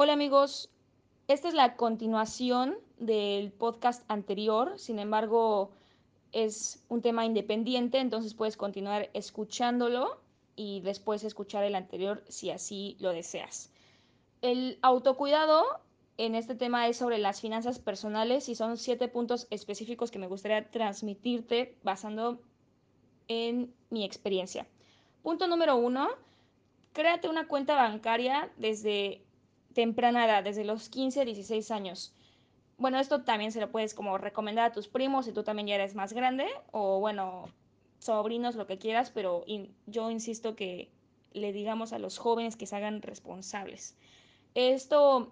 Hola amigos, esta es la continuación del podcast anterior, sin embargo es un tema independiente, entonces puedes continuar escuchándolo y después escuchar el anterior si así lo deseas. El autocuidado en este tema es sobre las finanzas personales y son siete puntos específicos que me gustaría transmitirte basando en mi experiencia. Punto número uno, créate una cuenta bancaria desde temprana edad, desde los 15, 16 años. Bueno, esto también se lo puedes como recomendar a tus primos si tú también ya eres más grande o bueno, sobrinos, lo que quieras, pero yo insisto que le digamos a los jóvenes que se hagan responsables. Esto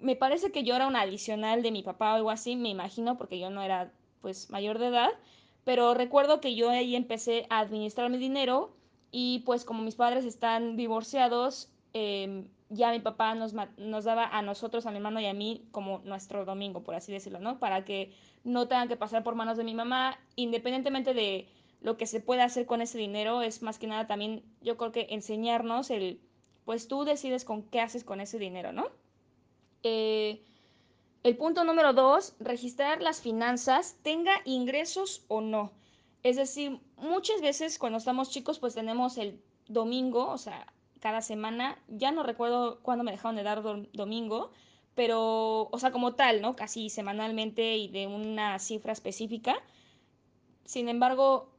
me parece que yo era una adicional de mi papá o algo así, me imagino, porque yo no era pues mayor de edad, pero recuerdo que yo ahí empecé a administrar mi dinero y pues como mis padres están divorciados, eh, ya mi papá nos, nos daba a nosotros, a mi hermano y a mí, como nuestro domingo, por así decirlo, ¿no? Para que no tengan que pasar por manos de mi mamá, independientemente de lo que se pueda hacer con ese dinero, es más que nada también, yo creo que enseñarnos el, pues tú decides con qué haces con ese dinero, ¿no? Eh, el punto número dos, registrar las finanzas, tenga ingresos o no. Es decir, muchas veces cuando estamos chicos, pues tenemos el domingo, o sea, cada semana. Ya no recuerdo cuándo me dejaron de dar domingo, pero, o sea, como tal, ¿no? Casi semanalmente y de una cifra específica. Sin embargo,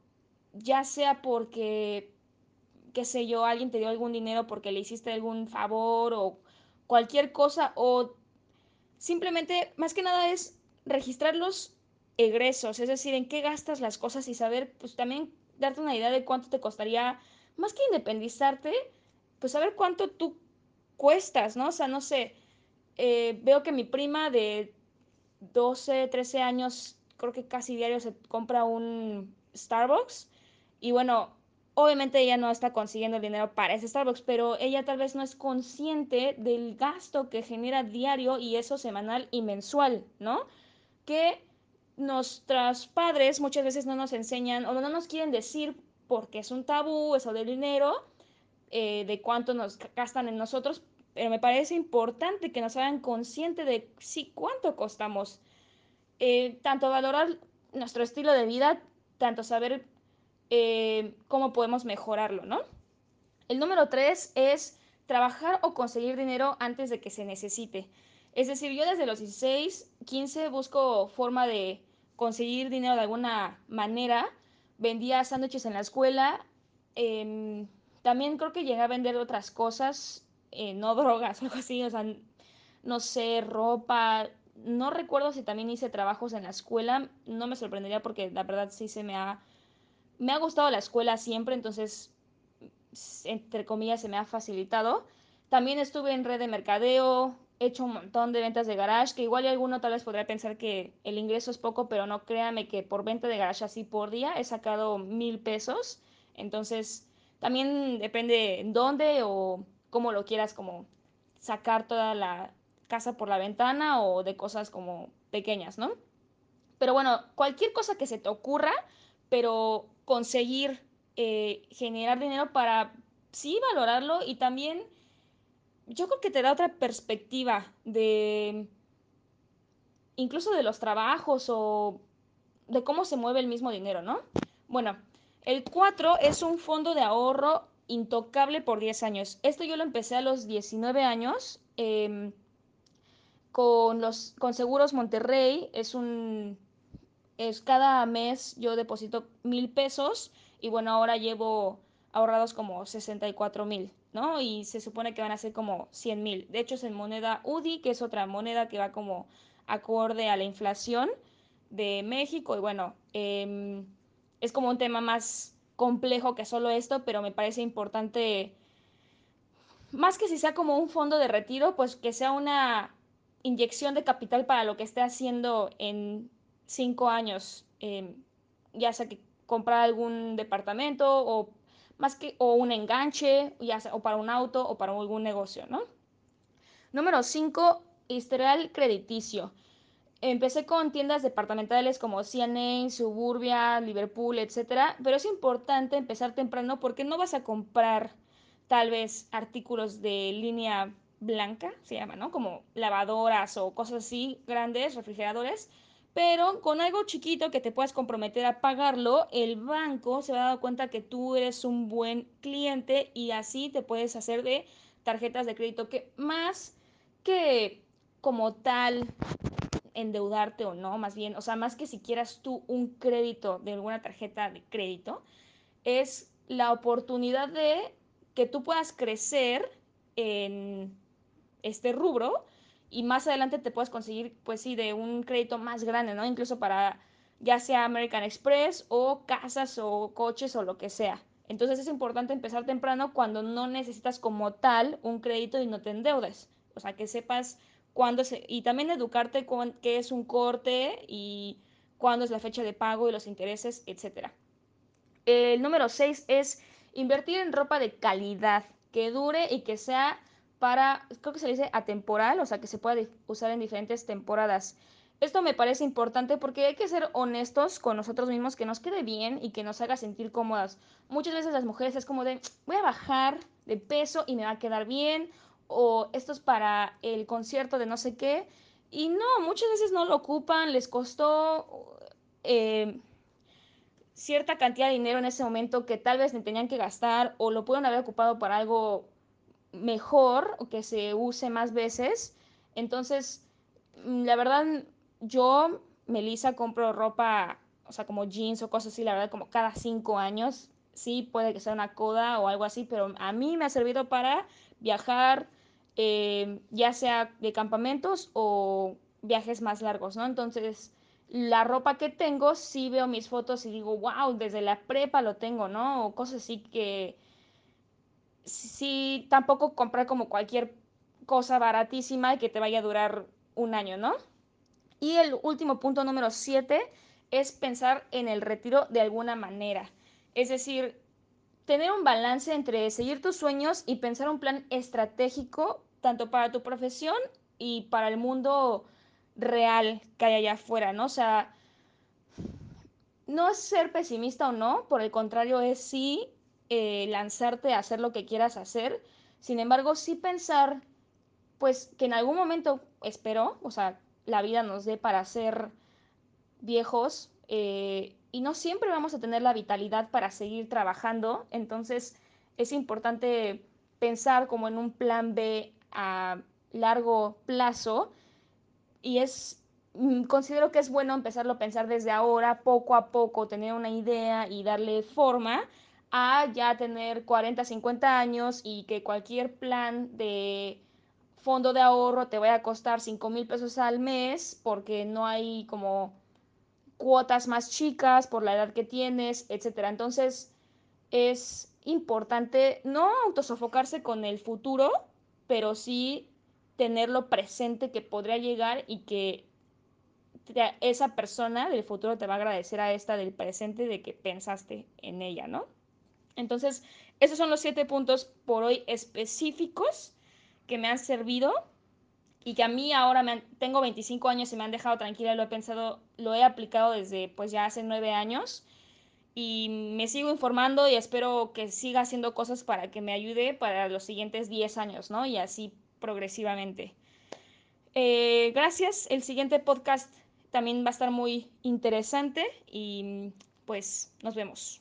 ya sea porque, qué sé yo, alguien te dio algún dinero porque le hiciste algún favor o cualquier cosa, o simplemente, más que nada es registrar los egresos, es decir, en qué gastas las cosas y saber, pues también darte una idea de cuánto te costaría, más que independizarte, pues saber cuánto tú cuestas, ¿no? O sea, no sé, eh, veo que mi prima de 12, 13 años, creo que casi diario se compra un Starbucks y bueno, obviamente ella no está consiguiendo el dinero para ese Starbucks, pero ella tal vez no es consciente del gasto que genera diario y eso semanal y mensual, ¿no? Que nuestros padres muchas veces no nos enseñan o no nos quieren decir porque es un tabú eso del dinero eh, de cuánto nos gastan en nosotros, pero me parece importante que nos hagan consciente de sí cuánto costamos. Eh, tanto valorar nuestro estilo de vida, tanto saber eh, cómo podemos mejorarlo, ¿no? El número tres es trabajar o conseguir dinero antes de que se necesite. Es decir, yo desde los 16, 15 busco forma de conseguir dinero de alguna manera. Vendía sándwiches en la escuela, eh, también creo que llegué a vender otras cosas, eh, no drogas algo así, o sea, no sé, ropa. No recuerdo si también hice trabajos en la escuela, no me sorprendería porque la verdad sí se me ha... Me ha gustado la escuela siempre, entonces, entre comillas, se me ha facilitado. También estuve en red de mercadeo, he hecho un montón de ventas de garage, que igual alguno tal vez podría pensar que el ingreso es poco, pero no créame que por venta de garage así por día he sacado mil pesos. Entonces, también depende en dónde o cómo lo quieras como sacar toda la casa por la ventana o de cosas como pequeñas, ¿no? Pero bueno, cualquier cosa que se te ocurra, pero conseguir eh, generar dinero para sí valorarlo y también yo creo que te da otra perspectiva de incluso de los trabajos o de cómo se mueve el mismo dinero, ¿no? Bueno, el 4 es un fondo de ahorro intocable por 10 años. Esto yo lo empecé a los 19 años eh, con, los, con Seguros Monterrey. Es un... Es cada mes yo deposito mil pesos y bueno, ahora llevo ahorrados como 64 mil, ¿no? Y se supone que van a ser como 100 mil. De hecho es en moneda UDI, que es otra moneda que va como acorde a la inflación de México y bueno, eh, es como un tema más complejo que solo esto, pero me parece importante, más que si sea como un fondo de retiro, pues que sea una inyección de capital para lo que esté haciendo en cinco años, eh, ya sea que comprar algún departamento o más que o un enganche, ya sea o para un auto o para algún negocio, ¿no? Número 5, historial crediticio. Empecé con tiendas departamentales como CNA, Suburbia, Liverpool, etc. Pero es importante empezar temprano porque no vas a comprar tal vez artículos de línea blanca, se llama, ¿no? Como lavadoras o cosas así grandes, refrigeradores. Pero con algo chiquito que te puedas comprometer a pagarlo, el banco se va a dar cuenta que tú eres un buen cliente y así te puedes hacer de tarjetas de crédito que más que como tal endeudarte o no, más bien, o sea, más que si quieras tú un crédito de alguna tarjeta de crédito, es la oportunidad de que tú puedas crecer en este rubro y más adelante te puedes conseguir, pues sí, de un crédito más grande, ¿no? Incluso para ya sea American Express o casas o coches o lo que sea. Entonces es importante empezar temprano cuando no necesitas como tal un crédito y no te endeudes. O sea, que sepas Y también educarte con qué es un corte y cuándo es la fecha de pago y los intereses, etc. El número 6 es invertir en ropa de calidad, que dure y que sea para, creo que se dice atemporal, o sea, que se pueda usar en diferentes temporadas. Esto me parece importante porque hay que ser honestos con nosotros mismos, que nos quede bien y que nos haga sentir cómodas. Muchas veces las mujeres es como de, voy a bajar de peso y me va a quedar bien, o esto es para el concierto de no sé qué. Y no, muchas veces no lo ocupan, les costó eh, cierta cantidad de dinero en ese momento que tal vez ni tenían que gastar o lo pudieron haber ocupado para algo mejor o que se use más veces. Entonces, mm, la verdad, yo, Melissa, compro ropa, o sea, como jeans o cosas así, la verdad, como cada cinco años. Sí, puede que sea una coda o algo así, pero a mí me ha servido para viajar, eh, ya sea de campamentos o viajes más largos, ¿no? Entonces, la ropa que tengo, sí veo mis fotos y digo, wow, desde la prepa lo tengo, ¿no? O cosas así que sí, tampoco comprar como cualquier cosa baratísima que te vaya a durar un año, ¿no? Y el último punto número 7 es pensar en el retiro de alguna manera. Es decir, tener un balance entre seguir tus sueños y pensar un plan estratégico tanto para tu profesión y para el mundo real que hay allá afuera, ¿no? O sea, no es ser pesimista o no, por el contrario es sí eh, lanzarte a hacer lo que quieras hacer, sin embargo sí pensar pues que en algún momento espero, o sea, la vida nos dé para ser viejos eh, y no siempre vamos a tener la vitalidad para seguir trabajando, entonces es importante pensar como en un plan B a largo plazo y es mm, considero que es bueno empezarlo a pensar desde ahora, poco a poco, tener una idea y darle forma a ya tener 40, 50 años y que cualquier plan de fondo de ahorro te vaya a costar 5 mil pesos al mes porque no hay como cuotas más chicas por la edad que tienes, etcétera. Entonces es importante no autosofocarse con el futuro, pero sí tenerlo presente que podría llegar y que esa persona del futuro te va a agradecer a esta del presente de que pensaste en ella, ¿no? Entonces, esos son los siete puntos por hoy específicos que me han servido y que a mí ahora tengo 25 años y me han dejado tranquila, lo he pensado, lo he aplicado desde pues ya hace nueve años y me sigo informando y espero que siga haciendo cosas para que me ayude para los siguientes 10 años, ¿no? Y así progresivamente. Eh, gracias, el siguiente podcast también va a estar muy interesante y pues nos vemos.